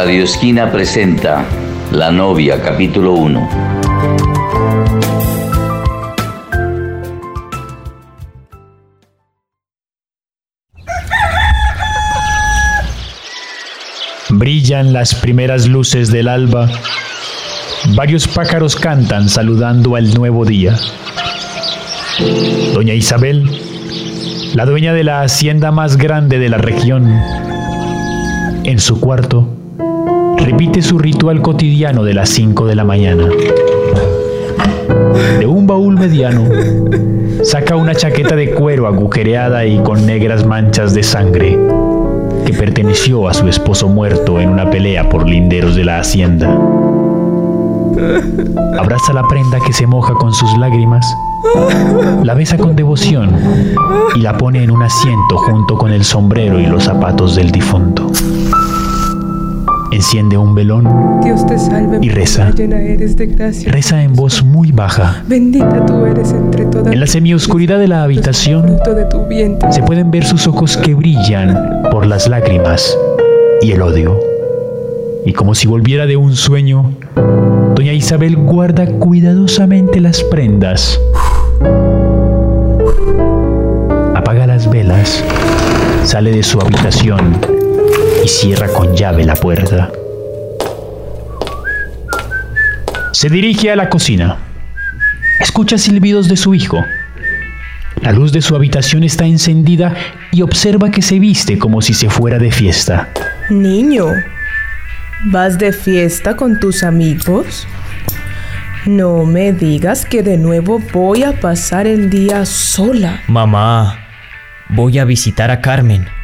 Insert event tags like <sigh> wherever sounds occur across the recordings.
Radio Esquina presenta La novia, capítulo 1. Brillan las primeras luces del alba. Varios pájaros cantan saludando al nuevo día. Doña Isabel, la dueña de la hacienda más grande de la región, en su cuarto, repite su ritual cotidiano de las 5 de la mañana. De un baúl mediano, saca una chaqueta de cuero agujereada y con negras manchas de sangre que perteneció a su esposo muerto en una pelea por linderos de la hacienda. Abraza la prenda que se moja con sus lágrimas, la besa con devoción y la pone en un asiento junto con el sombrero y los zapatos del difunto. Enciende un velón Dios te salve, y reza. María, llena eres de gracia. Reza en voz muy baja. Bendita tú eres entre todas. En la semioscuridad de la habitación Fruto de tu vientre. se pueden ver sus ojos que brillan por las lágrimas y el odio. Y como si volviera de un sueño, doña Isabel guarda cuidadosamente las prendas. Apaga las velas, sale de su habitación y cierra con llave la puerta. Se dirige a la cocina. Escucha silbidos de su hijo. La luz de su habitación está encendida y observa que se viste como si se fuera de fiesta. Niño, ¿vas de fiesta con tus amigos? No me digas que de nuevo voy a pasar el día sola. Mamá, voy a visitar a Carmen.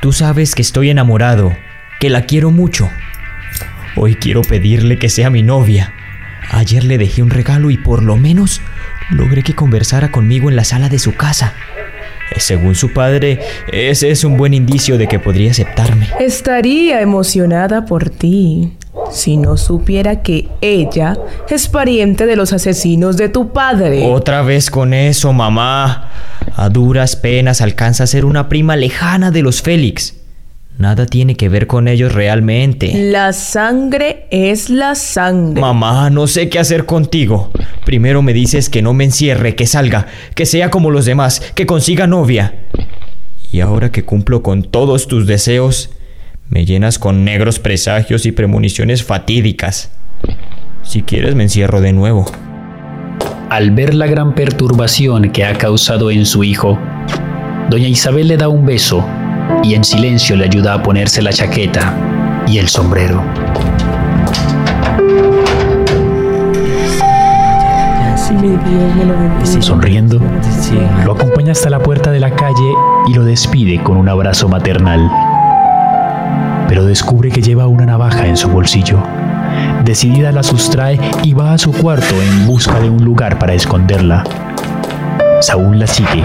Tú sabes que estoy enamorado, que la quiero mucho. Hoy quiero pedirle que sea mi novia. Ayer le dejé un regalo y por lo menos logré que conversara conmigo en la sala de su casa. Eh, Según su padre, ese es un buen indicio de que podría aceptarme. Estaría emocionada por ti si no supiera que ella es pariente de los asesinos de tu padre. Otra vez con eso, mamá. A duras penas alcanza a ser una prima lejana de los Félix. Nada tiene que ver con ellos realmente. La sangre es la sangre. Mamá, no sé qué hacer contigo. Primero me dices que no me encierre, que salga, que sea como los demás, que consiga novia. Y ahora que cumplo con todos tus deseos, me llenas con negros presagios y premoniciones fatídicas. Si quieres me encierro de nuevo. Al ver la gran perturbación que ha causado en su hijo, doña Isabel le da un beso y en silencio le ayuda a ponerse la chaqueta y el sombrero. Sonriendo, lo acompaña hasta la puerta de la calle y lo despide con un abrazo maternal. Pero descubre que lleva una navaja en su bolsillo. Decidida la sustrae y va a su cuarto en busca de un lugar para esconderla. Saúl la sigue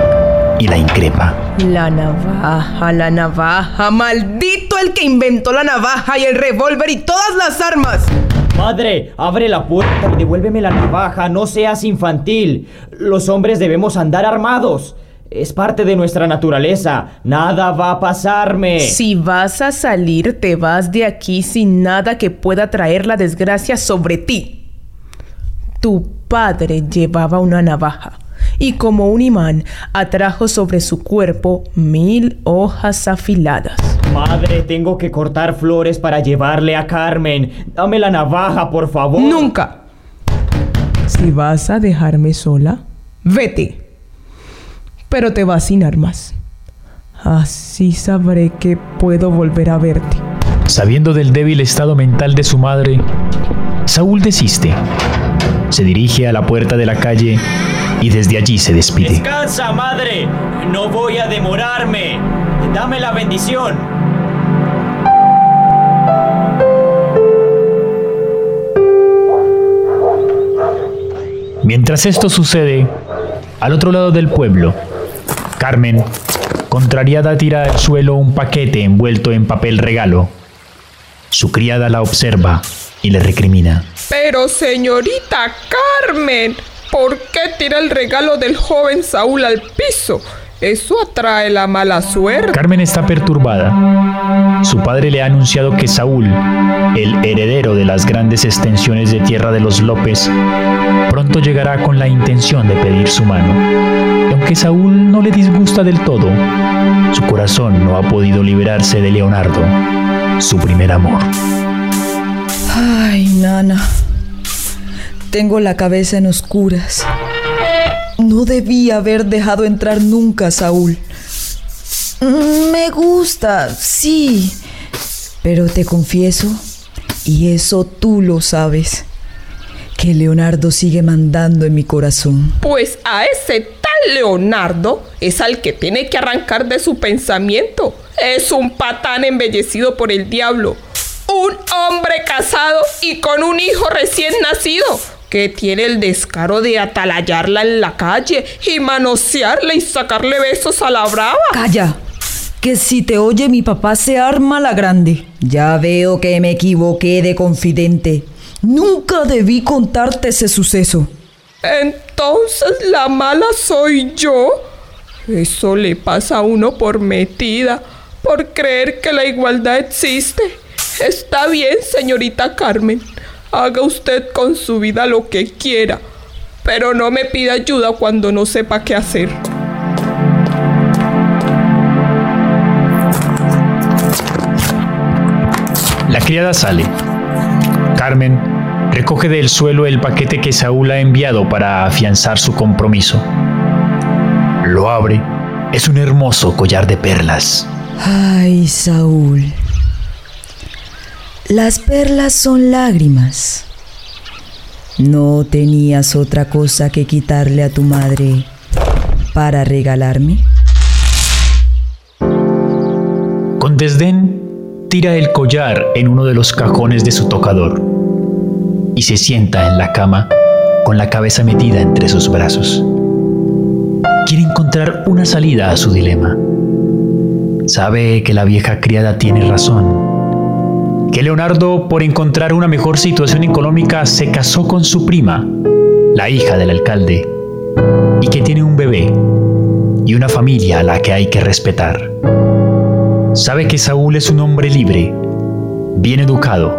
y la increpa. La navaja, la navaja. Maldito el que inventó la navaja y el revólver y todas las armas. Madre, abre la puerta y devuélveme la navaja, no seas infantil. Los hombres debemos andar armados. Es parte de nuestra naturaleza. Nada va a pasarme. Si vas a salir, te vas de aquí sin nada que pueda traer la desgracia sobre ti. Tu padre llevaba una navaja y como un imán atrajo sobre su cuerpo mil hojas afiladas. Madre, tengo que cortar flores para llevarle a Carmen. Dame la navaja, por favor. Nunca. Si vas a dejarme sola, vete. Pero te vas sin armas. Así sabré que puedo volver a verte. Sabiendo del débil estado mental de su madre, Saúl desiste. Se dirige a la puerta de la calle y desde allí se despide. Descansa, madre. No voy a demorarme. Dame la bendición. Mientras esto sucede, al otro lado del pueblo, Carmen, contrariada, tira al suelo un paquete envuelto en papel regalo. Su criada la observa y le recrimina. Pero señorita Carmen, ¿por qué tira el regalo del joven Saúl al piso? Eso atrae la mala suerte. Carmen está perturbada. Su padre le ha anunciado que Saúl, el heredero de las grandes extensiones de tierra de los López, pronto llegará con la intención de pedir su mano. Y aunque Saúl no le disgusta del todo, su corazón no ha podido liberarse de Leonardo, su primer amor. Ay, nana. Tengo la cabeza en oscuras. No debía haber dejado entrar nunca a Saúl. Me gusta, sí. Pero te confieso, y eso tú lo sabes, que Leonardo sigue mandando en mi corazón. Pues a ese tal Leonardo es al que tiene que arrancar de su pensamiento. Es un patán embellecido por el diablo. Un hombre casado y con un hijo recién nacido que tiene el descaro de atalayarla en la calle y manosearla y sacarle besos a la brava. Calla, que si te oye mi papá se arma la grande. Ya veo que me equivoqué de confidente. Nunca debí contarte ese suceso. Entonces la mala soy yo. Eso le pasa a uno por metida, por creer que la igualdad existe. Está bien, señorita Carmen. Haga usted con su vida lo que quiera, pero no me pida ayuda cuando no sepa qué hacer. La criada sale. Carmen recoge del suelo el paquete que Saúl ha enviado para afianzar su compromiso. Lo abre. Es un hermoso collar de perlas. Ay, Saúl. Las perlas son lágrimas. ¿No tenías otra cosa que quitarle a tu madre para regalarme? Con desdén, tira el collar en uno de los cajones de su tocador y se sienta en la cama con la cabeza metida entre sus brazos. Quiere encontrar una salida a su dilema. Sabe que la vieja criada tiene razón que Leonardo, por encontrar una mejor situación económica, se casó con su prima, la hija del alcalde, y que tiene un bebé y una familia a la que hay que respetar. Sabe que Saúl es un hombre libre, bien educado,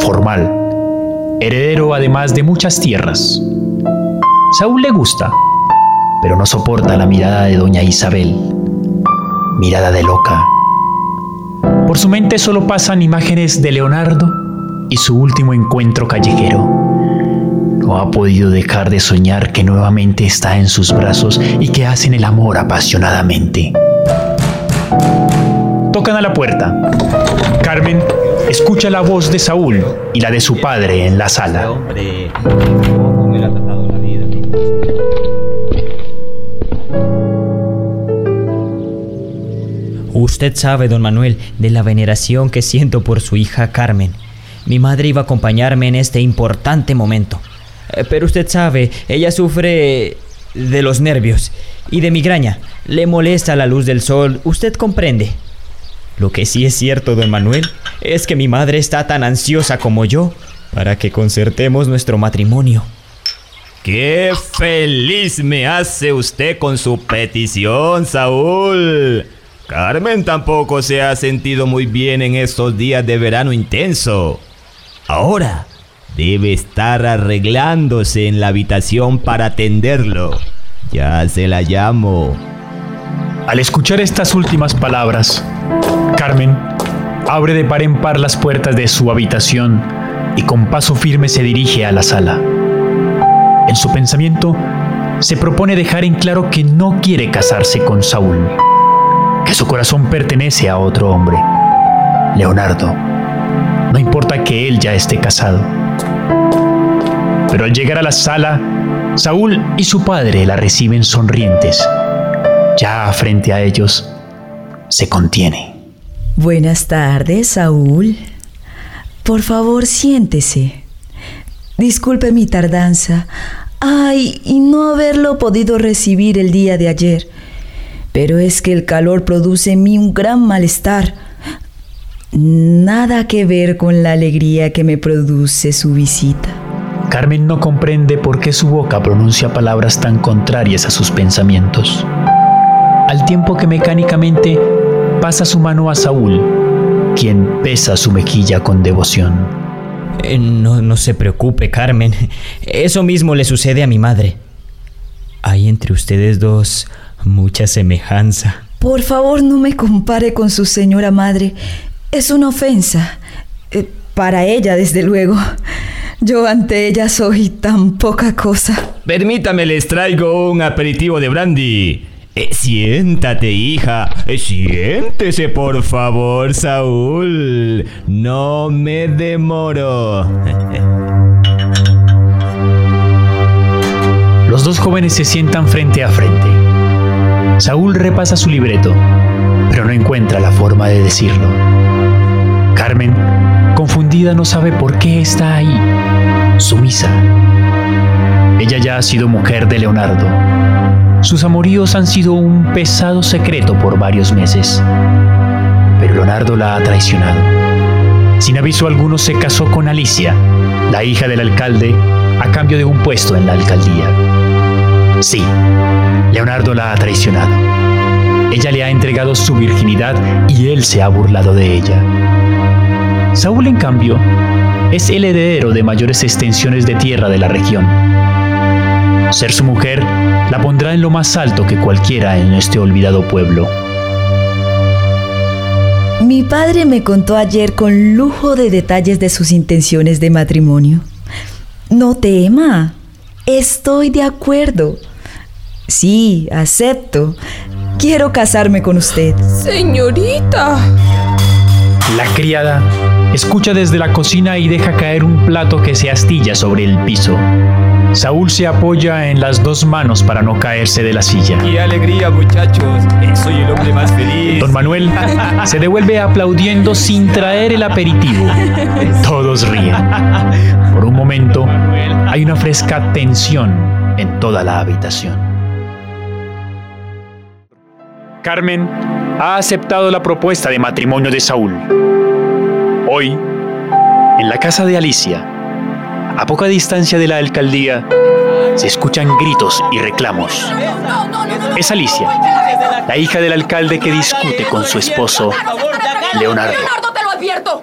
formal, heredero además de muchas tierras. Saúl le gusta, pero no soporta la mirada de doña Isabel, mirada de loca por su mente solo pasan imágenes de Leonardo y su último encuentro callejero. No ha podido dejar de soñar que nuevamente está en sus brazos y que hacen el amor apasionadamente. Tocan a la puerta. Carmen escucha la voz de Saúl y la de su padre en la sala. Usted sabe, don Manuel, de la veneración que siento por su hija Carmen. Mi madre iba a acompañarme en este importante momento. Eh, pero usted sabe, ella sufre de los nervios y de migraña. Le molesta la luz del sol, usted comprende. Lo que sí es cierto, don Manuel, es que mi madre está tan ansiosa como yo para que concertemos nuestro matrimonio. ¡Qué feliz me hace usted con su petición, Saúl! Carmen tampoco se ha sentido muy bien en estos días de verano intenso. Ahora debe estar arreglándose en la habitación para atenderlo. Ya se la llamo. Al escuchar estas últimas palabras, Carmen abre de par en par las puertas de su habitación y con paso firme se dirige a la sala. En su pensamiento, se propone dejar en claro que no quiere casarse con Saúl que su corazón pertenece a otro hombre, Leonardo. No importa que él ya esté casado. Pero al llegar a la sala, Saúl y su padre la reciben sonrientes. Ya frente a ellos, se contiene. Buenas tardes, Saúl. Por favor, siéntese. Disculpe mi tardanza. Ay, y no haberlo podido recibir el día de ayer pero es que el calor produce en mí un gran malestar. Nada que ver con la alegría que me produce su visita. Carmen no comprende por qué su boca pronuncia palabras tan contrarias a sus pensamientos. al tiempo que mecánicamente pasa su mano a Saúl, quien besa su mejilla con devoción. Eh, no, no se preocupe, Carmen. <laughs> Eso mismo le sucede a mi madre. Hay entre ustedes dos mucha semejanza. Por favor, no me compare con su señora madre. Es una ofensa. Eh, para ella, desde luego. Yo ante ella soy tan poca cosa. Permítame, les traigo un aperitivo de brandy. Eh, siéntate, hija. Eh, siéntese, por favor, Saúl. No me demoro. Los dos jóvenes se sientan frente a frente. Saúl repasa su libreto, pero no encuentra la forma de decirlo. Carmen, confundida, no sabe por qué está ahí, sumisa. Ella ya ha sido mujer de Leonardo. Sus amoríos han sido un pesado secreto por varios meses. Pero Leonardo la ha traicionado. Sin aviso alguno se casó con Alicia, la hija del alcalde, a cambio de un puesto en la alcaldía. Sí, Leonardo la ha traicionado. Ella le ha entregado su virginidad y él se ha burlado de ella. Saúl, en cambio, es el heredero de mayores extensiones de tierra de la región. Ser su mujer la pondrá en lo más alto que cualquiera en este olvidado pueblo. Mi padre me contó ayer con lujo de detalles de sus intenciones de matrimonio. No tema, estoy de acuerdo. Sí, acepto. Quiero casarme con usted. Señorita. La criada escucha desde la cocina y deja caer un plato que se astilla sobre el piso. Saúl se apoya en las dos manos para no caerse de la silla. ¡Qué alegría, muchachos! Soy el hombre más feliz. Don Manuel se devuelve aplaudiendo sin traer el aperitivo. Todos ríen. Por un momento hay una fresca tensión en toda la habitación. Carmen ha aceptado la propuesta de matrimonio de Saúl. Hoy, en la casa de Alicia, a poca distancia de la alcaldía, se escuchan gritos y reclamos. Es Alicia, la hija del alcalde que discute con su esposo, Leonardo. Leonardo, te lo advierto.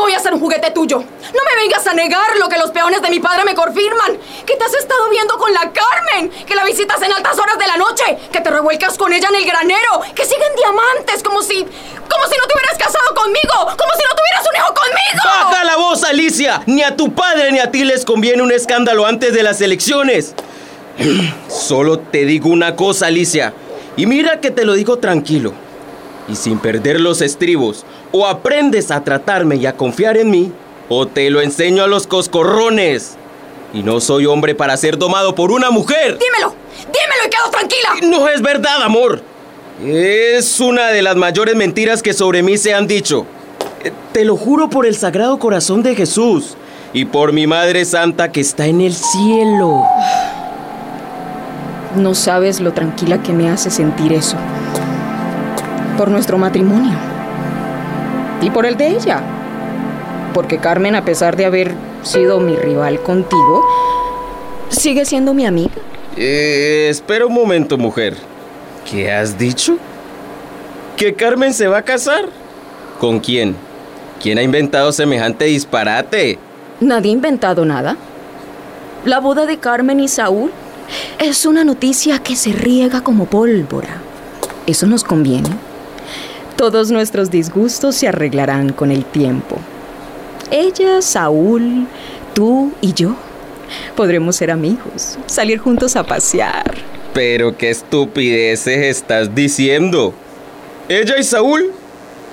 No voy a ser un juguete tuyo. No me vengas a negar lo que los peones de mi padre me confirman. Que te has estado viendo con la Carmen. Que la visitas en altas horas de la noche. Que te revuelcas con ella en el granero. Que siguen diamantes como si... Como si no te hubieras casado conmigo. Como si no tuvieras un hijo conmigo. ¡Baja la voz, Alicia! Ni a tu padre ni a ti les conviene un escándalo antes de las elecciones. <clears throat> Solo te digo una cosa, Alicia. Y mira que te lo digo tranquilo. Y sin perder los estribos. O aprendes a tratarme y a confiar en mí, o te lo enseño a los coscorrones. Y no soy hombre para ser domado por una mujer. Dímelo. Dímelo y quedo tranquila. No es verdad, amor. Es una de las mayores mentiras que sobre mí se han dicho. Eh, Te lo juro por el Sagrado Corazón de Jesús y por mi Madre Santa que está en el cielo. No sabes lo tranquila que me hace sentir eso. Por nuestro matrimonio. Y por el de ella. Porque Carmen, a pesar de haber sido mi rival contigo, sigue siendo mi amiga. Eh, espera un momento, mujer. ¿Qué has dicho? ¿Que Carmen se va a casar? ¿Con quién? ¿Quién ha inventado semejante disparate? Nadie ha inventado nada. La boda de Carmen y Saúl es una noticia que se riega como pólvora. Eso nos conviene. Todos nuestros disgustos se arreglarán con el tiempo. Ella, Saúl, tú y yo podremos ser amigos, salir juntos a pasear. Pero qué estupideces estás diciendo. ¿Ella y Saúl?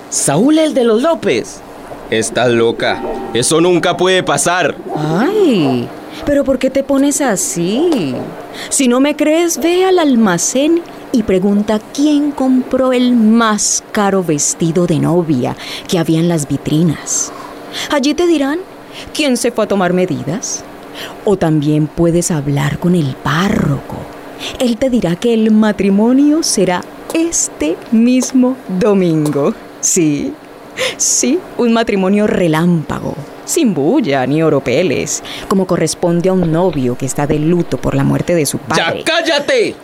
Saúl el de los López. Estás loca. Eso nunca puede pasar. Ay, pero ¿por qué te pones así? Si no me crees, ve al almacén y pregunta quién compró el más caro vestido de novia que había en las vitrinas. Allí te dirán quién se fue a tomar medidas. O también puedes hablar con el párroco. Él te dirá que el matrimonio será este mismo domingo. Sí, sí, un matrimonio relámpago, sin bulla ni oropeles, como corresponde a un novio que está de luto por la muerte de su padre. ¡Ya cállate!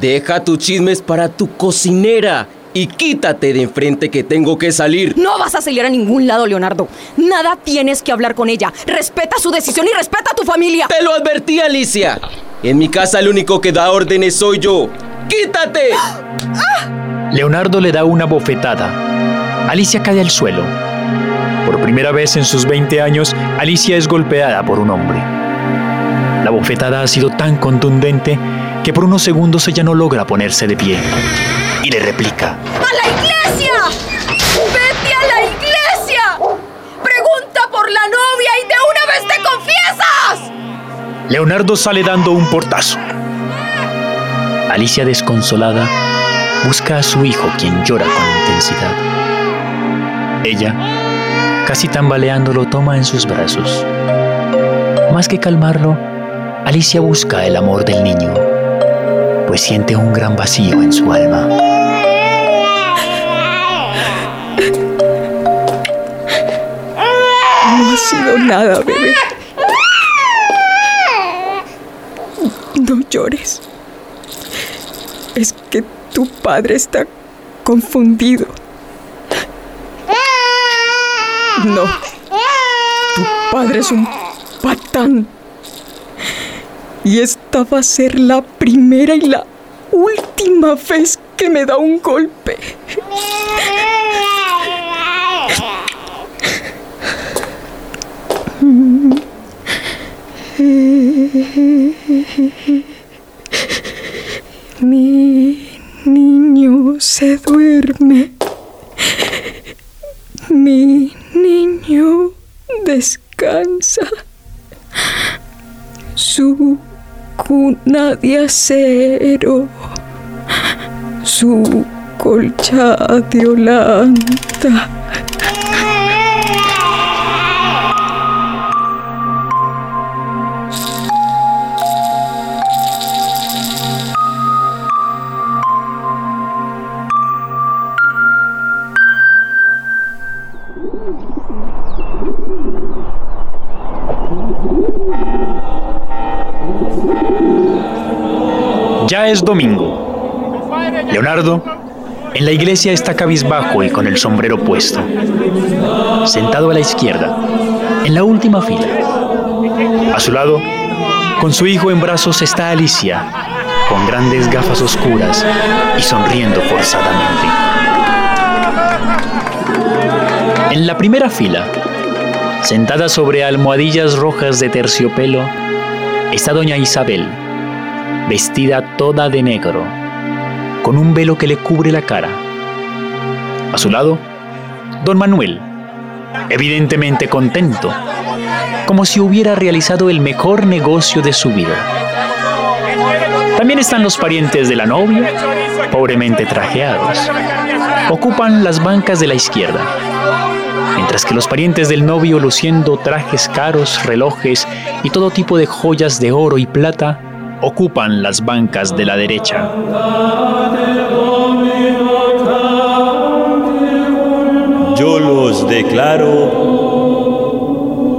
Deja tus chismes para tu cocinera y quítate de enfrente que tengo que salir. No vas a salir a ningún lado, Leonardo. Nada tienes que hablar con ella. Respeta su decisión y respeta a tu familia. Te lo advertí, Alicia. En mi casa el único que da órdenes soy yo. ¡Quítate! <gasps> Leonardo le da una bofetada. Alicia cae al suelo. Primera vez en sus 20 años, Alicia es golpeada por un hombre. La bofetada ha sido tan contundente que por unos segundos ella no logra ponerse de pie. Y le replica. ¡A la iglesia! ¡Vete a la iglesia! ¡Pregunta por la novia y de una vez te confiesas! Leonardo sale dando un portazo. Alicia, desconsolada, busca a su hijo, quien llora con intensidad. Ella, casi tambaleando, lo toma en sus brazos. Más que calmarlo, Alicia busca el amor del niño, pues siente un gran vacío en su alma. No ha sido nada, bebé. No llores. Es que tu padre está confundido. No. Tu padre es un patán. Y esta va a ser la primera y la última vez que me da un golpe. Mi niño se duerme. Mi niño descansa. Su cuna de acero. Su colcha de holanda. Es domingo. Leonardo, en la iglesia está cabizbajo y con el sombrero puesto. Sentado a la izquierda, en la última fila. A su lado, con su hijo en brazos está Alicia, con grandes gafas oscuras y sonriendo forzadamente. En la primera fila, sentada sobre almohadillas rojas de terciopelo, está doña Isabel, vestida toda de negro, con un velo que le cubre la cara. A su lado, don Manuel, evidentemente contento, como si hubiera realizado el mejor negocio de su vida. También están los parientes de la novia, pobremente trajeados. Ocupan las bancas de la izquierda, mientras que los parientes del novio, luciendo trajes caros, relojes y todo tipo de joyas de oro y plata, ocupan las bancas de la derecha. Yo los declaro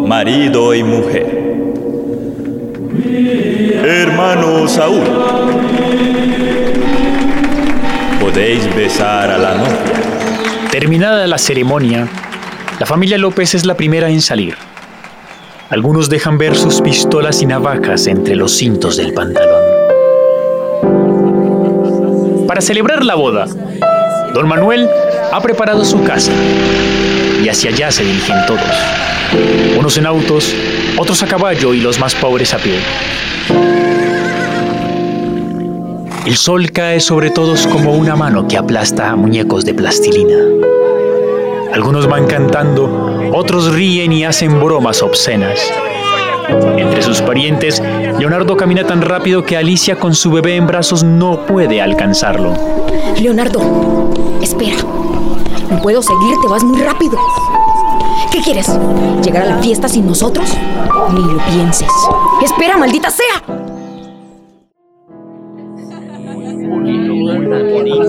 marido y mujer. Hermano Saúl, podéis besar a la novia. Terminada la ceremonia, la familia López es la primera en salir. Algunos dejan ver sus pistolas y navajas entre los cintos del pantalón. Para celebrar la boda, don Manuel ha preparado su casa y hacia allá se dirigen todos. Unos en autos, otros a caballo y los más pobres a pie. El sol cae sobre todos como una mano que aplasta a muñecos de plastilina. Algunos van cantando, otros ríen y hacen bromas obscenas. Entre sus parientes, Leonardo camina tan rápido que Alicia con su bebé en brazos no puede alcanzarlo. Leonardo, espera. No puedo seguir, te vas muy rápido. ¿Qué quieres? ¿Llegar a la fiesta sin nosotros? Ni lo pienses. Espera, maldita sea.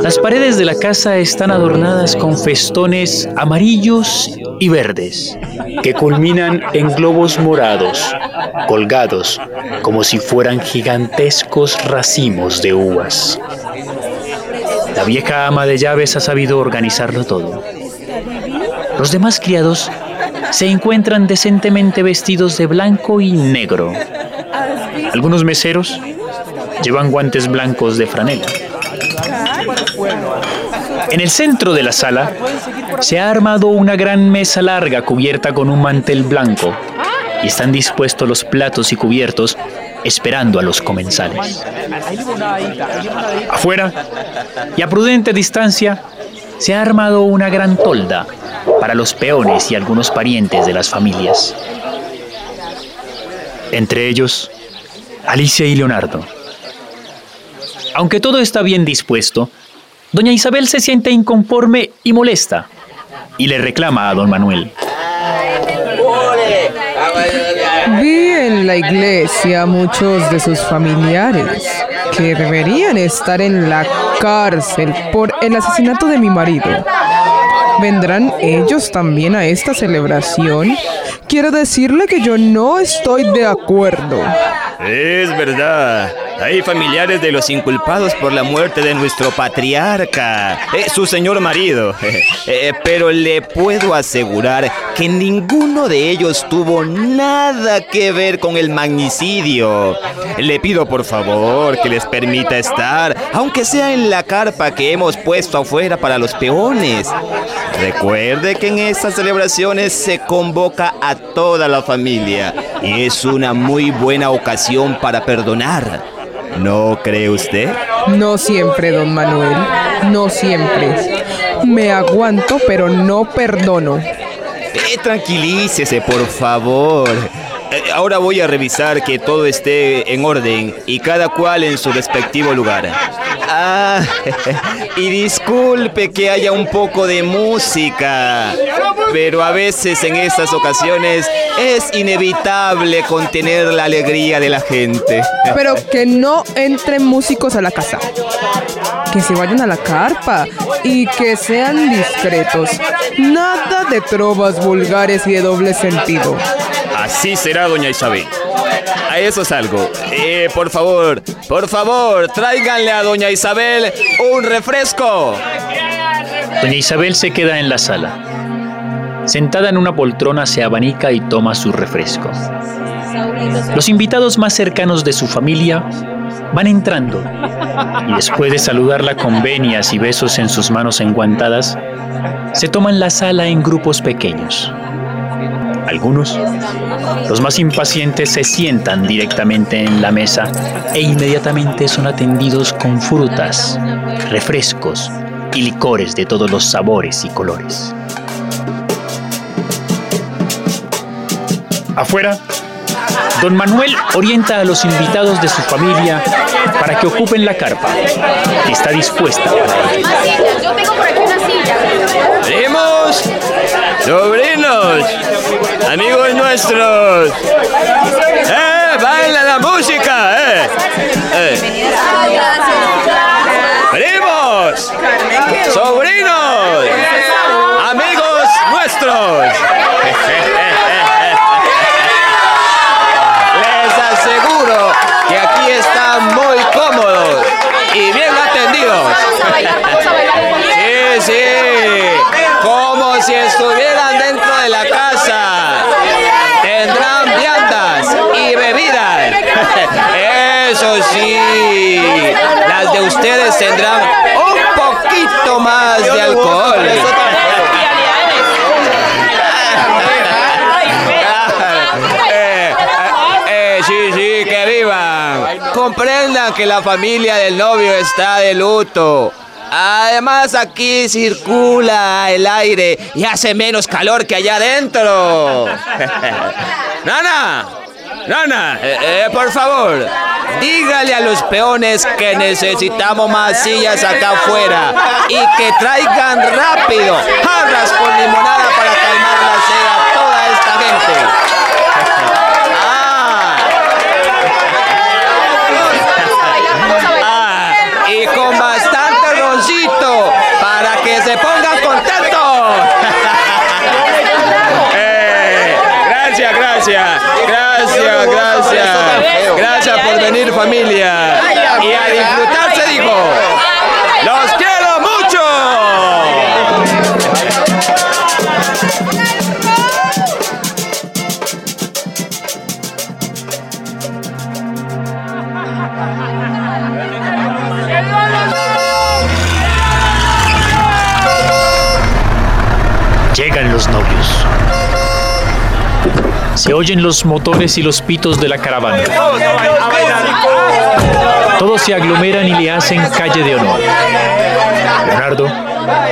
Las paredes de la casa están adornadas con festones amarillos y verdes, que culminan en globos morados, colgados como si fueran gigantescos racimos de uvas. La vieja ama de llaves ha sabido organizarlo todo. Los demás criados se encuentran decentemente vestidos de blanco y negro. Algunos meseros llevan guantes blancos de franela. En el centro de la sala se ha armado una gran mesa larga cubierta con un mantel blanco y están dispuestos los platos y cubiertos esperando a los comensales. Afuera y a prudente distancia se ha armado una gran tolda para los peones y algunos parientes de las familias. Entre ellos, Alicia y Leonardo. Aunque todo está bien dispuesto, doña Isabel se siente inconforme y molesta y le reclama a don Manuel. Vi en la iglesia a muchos de sus familiares que deberían estar en la cárcel por el asesinato de mi marido. ¿Vendrán ellos también a esta celebración? Quiero decirle que yo no estoy de acuerdo. Es verdad. Hay familiares de los inculpados por la muerte de nuestro patriarca, eh, su señor marido. <laughs> Eh, pero le puedo asegurar que ninguno de ellos tuvo nada que ver con el magnicidio. Le pido por favor que les permita estar, aunque sea en la carpa que hemos puesto afuera para los peones. Recuerde que en estas celebraciones se convoca a toda la familia es una muy buena ocasión para perdonar. ¿No cree usted? No siempre, don Manuel. No siempre. Me aguanto, pero no perdono. Eh, tranquilícese, por favor. Eh, ahora voy a revisar que todo esté en orden y cada cual en su respectivo lugar. Ah, <laughs> y disculpe que haya un poco de música, pero a veces en estas ocasiones es inevitable contener la alegría de la gente. <laughs> Pero que no entren músicos a la casa. Que se vayan a la carpa y que sean discretos. Nada de trovas vulgares y de doble sentido. Así será, doña Isabel. A eso es algo. Eh, por favor, por favor, tráiganle a doña Isabel un refresco. Doña Isabel se queda en la sala. Sentada en una poltrona se abanica y toma su refresco. Los invitados más cercanos de su familia van entrando y después de saludarla con venias y besos en sus manos enguantadas, se toman la sala en grupos pequeños. Algunos, los más impacientes, se sientan directamente en la mesa e inmediatamente son atendidos con frutas, refrescos y licores de todos los sabores y colores. Afuera, don Manuel orienta a los invitados de su familia para que ocupen la carpa, que está dispuesta para ellos. Yo tengo por aquí una silla. ¡Primos! ¡Sobrinos! ¡Amigos nuestros! ¡Eh! ¡Baila la música! ¡Eh! ¡Eh! ¡Primos! ¡Sobrinos! ¡Amigos nuestros! Les aseguro que aquí están muy cómodos y bien atendidos. Sí, sí, como si estuvieran dentro de la casa. Tendrán viandas y bebidas. Eso sí, las de ustedes tendrán un poquito más de alcohol. Eh, eh, sí, sí, que vivan. Comprendan que la familia del novio está de luto. Además aquí circula el aire y hace menos calor que allá adentro. <laughs> Nana, Nana, eh, eh, por favor, dígale a los peones que necesitamos más sillas acá afuera y que traigan rápido jarras con limonada para calmar la sed a toda esta gente. Ah, y con bastante roncito para que se pongan gracias. Por venir familia. Y a disfrutar, se dijo. Se oyen los motores y los pitos de la caravana. Todos se aglomeran y le hacen calle de honor. Leonardo,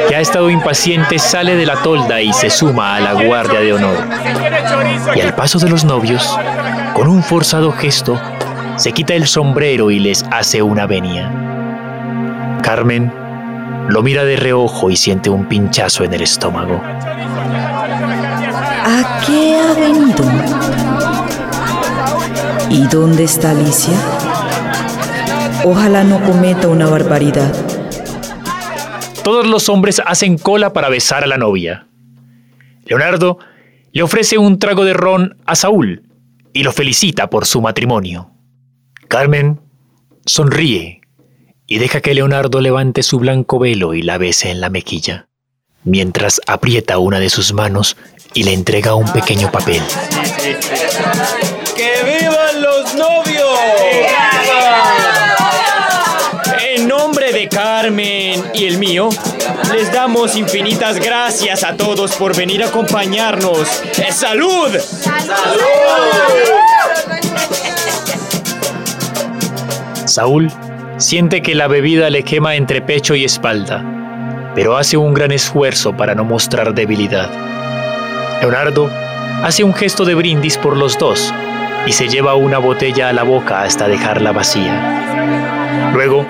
que ha estado impaciente, sale de la tolda y se suma a la guardia de honor. Y al paso de los novios, con un forzado gesto, se quita el sombrero y les hace una venia. Carmen lo mira de reojo y siente un pinchazo en el estómago. ¿A qué ha venido? ¿Y dónde está Alicia? Ojalá no cometa una barbaridad. Todos los hombres hacen cola para besar a la novia. Leonardo le ofrece un trago de ron a Saúl y lo felicita por su matrimonio. Carmen sonríe y deja que Leonardo levante su blanco velo y la bese en la mejilla, mientras aprieta una de sus manos y le entrega un pequeño papel. ¡Que vivan los novios! En nombre de Carmen y el mío, les damos infinitas gracias a todos por venir a acompañarnos. ¡Eh, ¡Salud! Saúl siente que la bebida le quema entre pecho y espalda, pero hace un gran esfuerzo para no mostrar debilidad. Leonardo hace un gesto de brindis por los dos y se lleva una botella a la boca hasta dejarla vacía. Luego,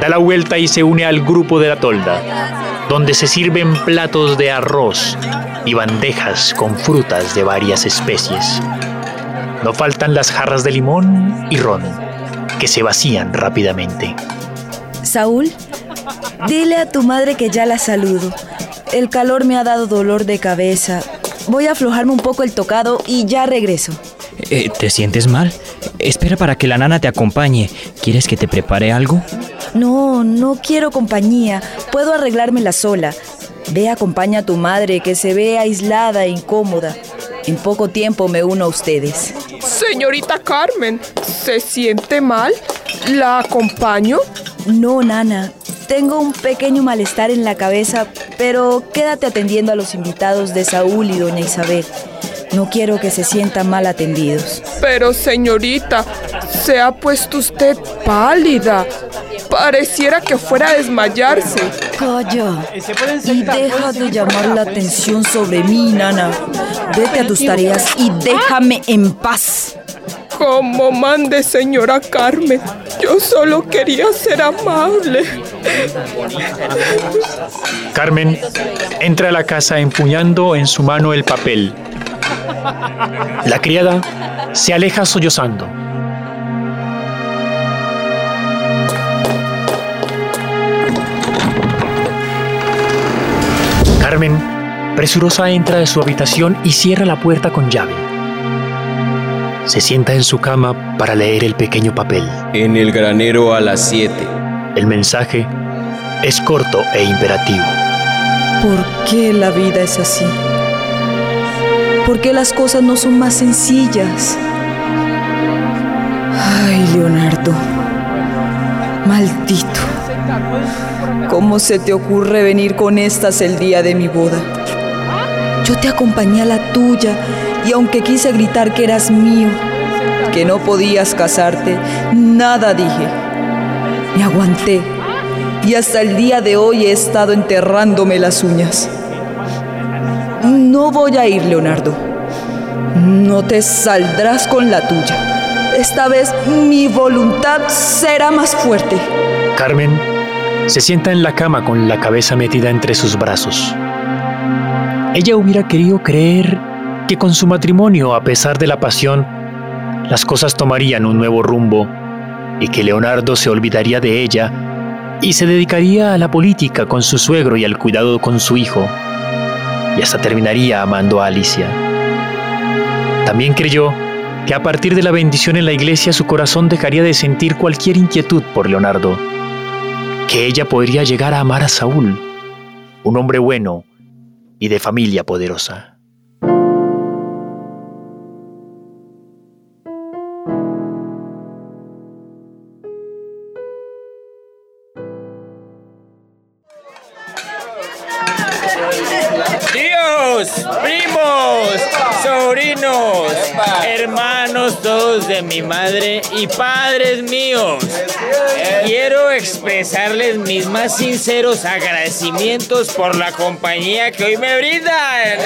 da la vuelta y se une al grupo de la tolda, donde se sirven platos de arroz y bandejas con frutas de varias especies. No faltan las jarras de limón y ron, que se vacían rápidamente. Saúl, dile a tu madre que ya la saludo. El calor me ha dado dolor de cabeza. Voy a aflojarme un poco el tocado y ya regreso. Eh, ¿Te sientes mal? Espera para que la nana te acompañe. ¿Quieres que te prepare algo? No, no quiero compañía. Puedo arreglármela sola. Ve, acompaña a tu madre que se ve aislada e incómoda. En poco tiempo me uno a ustedes. Señorita Carmen, ¿se siente mal? ¿La acompaño? No, nana. Tengo un pequeño malestar en la cabeza, pero quédate atendiendo a los invitados de Saúl y doña Isabel. No quiero que se sientan mal atendidos. Pero señorita, se ha puesto usted pálida. Pareciera que fuera a desmayarse. Calla y deja de llamar la atención sobre mí, nana. Vete a tus tareas y déjame en paz. Como mande, señora Carmen. Yo solo quería ser amable. Carmen entra a la casa empuñando en su mano el papel. La criada se aleja sollozando. Carmen, presurosa, entra de su habitación y cierra la puerta con llave. Se sienta en su cama para leer el pequeño papel. En el granero a las 7. El mensaje es corto e imperativo. ¿Por qué la vida es así? ¿Por qué las cosas no son más sencillas? Ay, Leonardo. Maldito. ¿Cómo se te ocurre venir con estas el día de mi boda? Yo te acompañé a la tuya y aunque quise gritar que eras mío, que no podías casarte, nada dije. Me aguanté y hasta el día de hoy he estado enterrándome las uñas. No voy a ir, Leonardo. No te saldrás con la tuya. Esta vez mi voluntad será más fuerte. Carmen se sienta en la cama con la cabeza metida entre sus brazos. Ella hubiera querido creer que con su matrimonio, a pesar de la pasión, las cosas tomarían un nuevo rumbo y que Leonardo se olvidaría de ella y se dedicaría a la política con su suegro y al cuidado con su hijo, y hasta terminaría amando a Alicia. También creyó que a partir de la bendición en la iglesia su corazón dejaría de sentir cualquier inquietud por Leonardo, que ella podría llegar a amar a Saúl, un hombre bueno y de familia poderosa. Primos, sobrinos, hermanos todos de mi madre y padres míos. Quiero expresarles mis más sinceros agradecimientos por la compañía que hoy me brindan.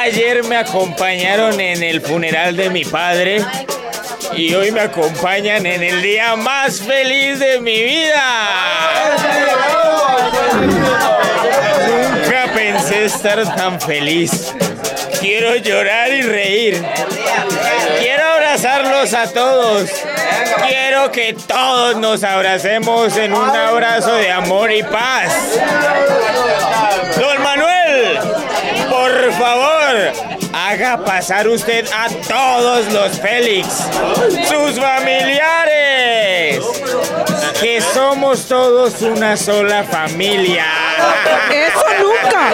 Ayer me acompañaron en el funeral de mi padre y hoy me acompañan en el día más feliz de mi vida. Estar tan feliz. Quiero llorar y reír. Quiero abrazarlos a todos. Quiero que todos nos abracemos en un abrazo de amor y paz. Don Manuel, por favor, haga pasar usted a todos los Félix, sus familiares, que somos todos una sola familia. ¡Eso nunca!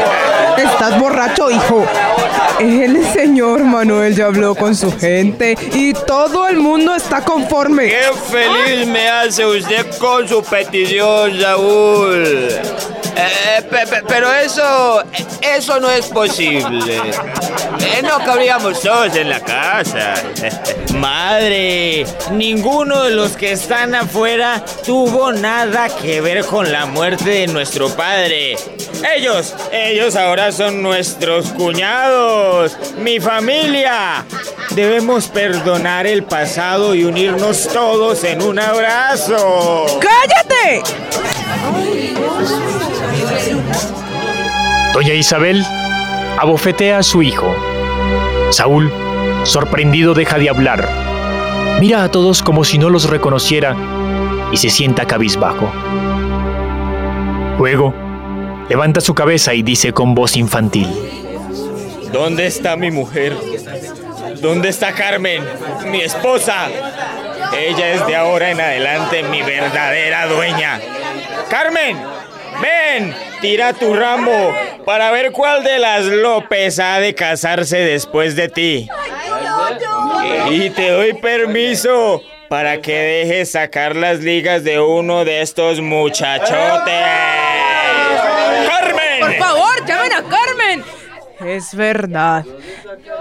Estás borracho, hijo. El señor Manuel ya habló con su gente y todo el mundo está conforme. ¡Qué feliz me hace usted con su petición, Saúl! Eh, pe- pe- pero eso, eso no es posible. Eh, no cabríamos todos en la casa. <laughs> Madre, ninguno de los que están afuera tuvo nada que ver con la muerte de nuestro padre. Ellos, ellos ahora son nuestros cuñados, mi familia. Debemos perdonar el pasado y unirnos todos en un abrazo. ¡Cállate! Doña Isabel abofetea a su hijo. Saúl, sorprendido, deja de hablar. Mira a todos como si no los reconociera y se sienta cabizbajo. Luego, levanta su cabeza y dice con voz infantil. ¿Dónde está mi mujer? ¿Dónde está Carmen, mi esposa? Ella es de ahora en adelante mi verdadera dueña. Carmen, ven, tira tu ramo para ver cuál de las López ha de casarse después de ti. Y te doy permiso para que dejes sacar las ligas de uno de estos muchachotes. ¡Carmen! Por favor, llamen a Carmen. Es verdad.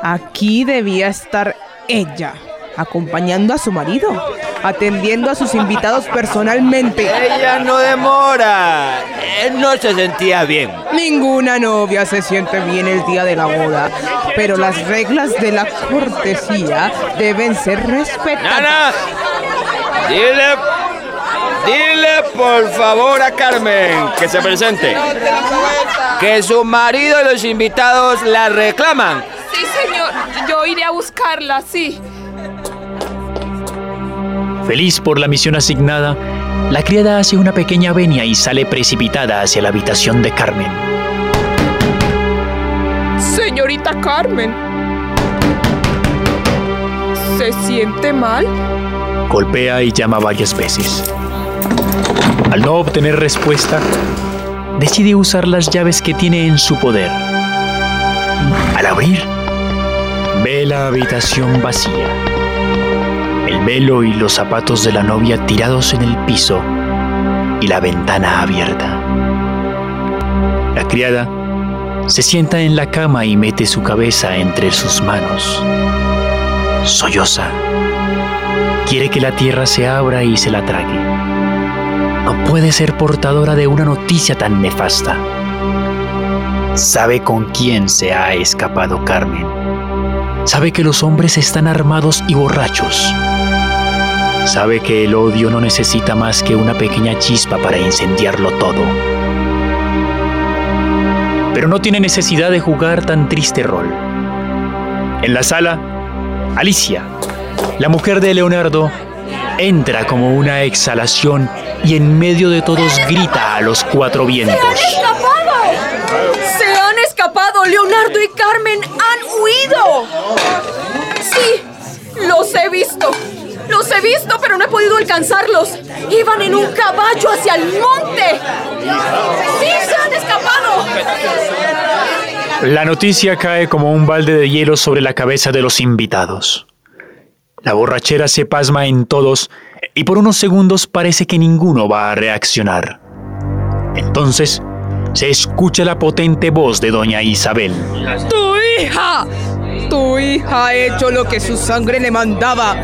Aquí debía estar ella, acompañando a su marido, atendiendo a sus invitados personalmente. Ella no demora. Él no se sentía bien. Ninguna novia se siente bien el día de la boda, pero las reglas de la cortesía deben ser respetadas. Nana, dile, dile por favor a Carmen que se presente. Que su marido y los invitados la reclaman. Sí, señor. Yo iré a buscarla, sí. Feliz por la misión asignada, la criada hace una pequeña venia y sale precipitada hacia la habitación de Carmen. Señorita Carmen. ¿Se siente mal? Golpea y llama varias veces. Al no obtener respuesta, decide usar las llaves que tiene en su poder. Al abrir, ve la habitación vacía. El velo y los zapatos de la novia tirados en el piso y la ventana abierta. La criada se sienta en la cama y mete su cabeza entre sus manos. Solloza. Quiere que la tierra se abra y se la trague. No puede ser portadora de una noticia tan nefasta. Sabe con quién se ha escapado Carmen. Sabe que los hombres están armados y borrachos. Sabe que el odio no necesita más que una pequeña chispa para incendiarlo todo. Pero no tiene necesidad de jugar tan triste rol. En la sala, Alicia, la mujer de Leonardo, entra como una exhalación y en medio de todos grita a los cuatro vientos. ¡Se han escapado! ¡Leonardo! Leonardo y Carmen han huido. Sí, los he visto. Los he visto, pero no he podido alcanzarlos. Iban en un caballo hacia el monte. ¡Sí, se han escapado! La noticia cae como un balde de hielo sobre la cabeza de los invitados. La borrachera se pasma en todos y por unos segundos parece que ninguno va a reaccionar. Entonces, se escucha la potente voz de doña Isabel. ¡Tu hija! Tu hija ha hecho lo que su sangre le mandaba.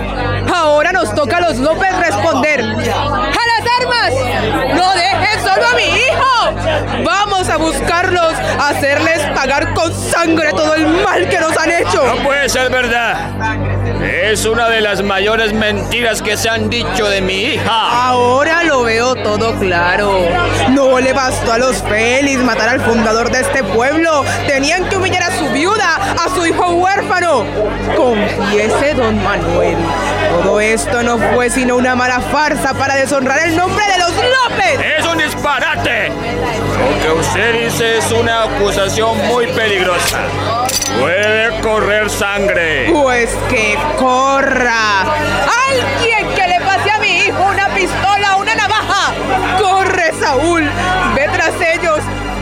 Ahora nos toca a los López responder. ¡A las armas! ¡No dejes solo a mi hijo! Vamos a buscarlos, a hacerles pagar con sangre todo el mal que nos han hecho. No puede ser verdad. Es una de las mayores mentiras que se han dicho de mi hija. Ahora lo veo todo claro. No le bastó a los Félix matar al fundador de este pueblo. Tenían que humillar a su viuda, a su hijo huérfano. Confiese, don Manuel. Todo esto no fue sino una mala farsa para deshonrar el nombre de los López. ¡Es un disparate! Lo que usted dice es una acusación muy peligrosa. Puede correr sangre. Pues que corra. Alguien que le pase a mi hijo una pistola una navaja. Corre, Saúl. Ve tras ellos.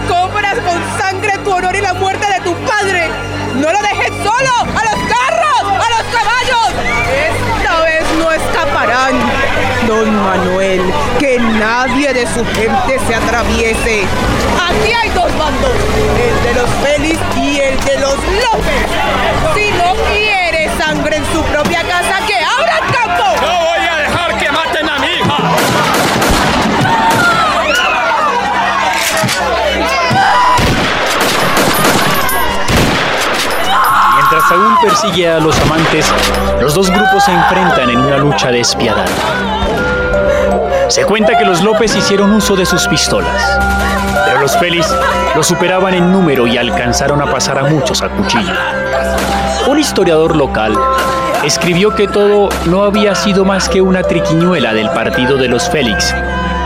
Cobras con sangre tu honor y la muerte de tu padre. No lo dejes solo. A los carros. A los caballos. Esta vez no escaparán. Don Manuel, que nadie de su gente se atraviese. Aquí hay dos bandos, el de los Félix y el de los López. Si no en su propia casa, que abra el campo. No voy a dejar que maten a mi hija. Mientras Saúl persigue a los amantes, los dos grupos se enfrentan en una lucha despiadada. Se cuenta que los López hicieron uso de sus pistolas, pero los Félix los superaban en número y alcanzaron a pasar a muchos a cuchillo. Un historiador local escribió que todo no había sido más que una triquiñuela del partido de los Félix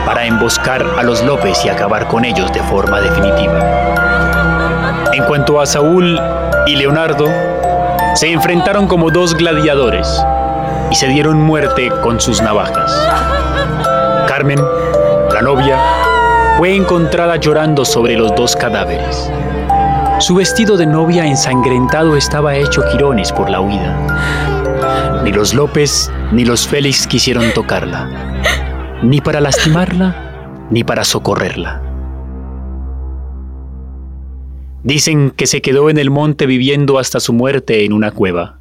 para emboscar a los López y acabar con ellos de forma definitiva. En cuanto a Saúl y Leonardo, se enfrentaron como dos gladiadores y se dieron muerte con sus navajas. Carmen, la novia, fue encontrada llorando sobre los dos cadáveres. Su vestido de novia ensangrentado estaba hecho jirones por la huida. Ni los López ni los Félix quisieron tocarla, ni para lastimarla, ni para socorrerla. Dicen que se quedó en el monte viviendo hasta su muerte en una cueva.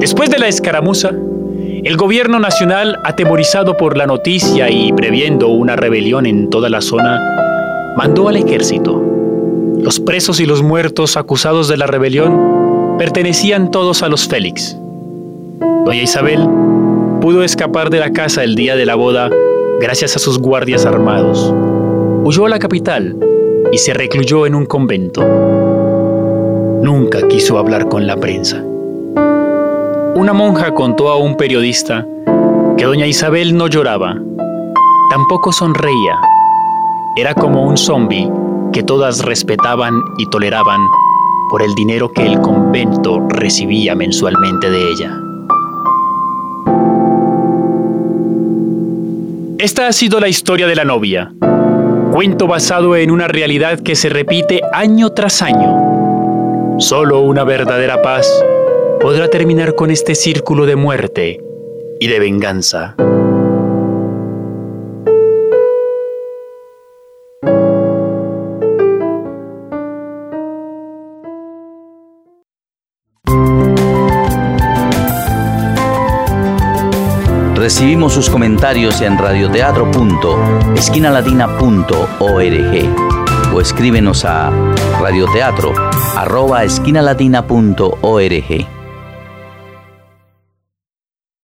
Después de la escaramuza, el gobierno nacional, atemorizado por la noticia y previendo una rebelión en toda la zona, mandó al ejército. Los presos y los muertos acusados de la rebelión pertenecían todos a los Félix. Doña Isabel pudo escapar de la casa el día de la boda gracias a sus guardias armados. Huyó a la capital y se recluyó en un convento. Nunca quiso hablar con la prensa. Una monja contó a un periodista que doña Isabel no lloraba, tampoco sonreía. Era como un zombi que todas respetaban y toleraban por el dinero que el convento recibía mensualmente de ella. Esta ha sido la historia de la novia, cuento basado en una realidad que se repite año tras año. Solo una verdadera paz podrá terminar con este círculo de muerte y de venganza. Recibimos sus comentarios en radioteatro.esquinalatina.org o escríbenos a radioteatro@esquinalatina.org.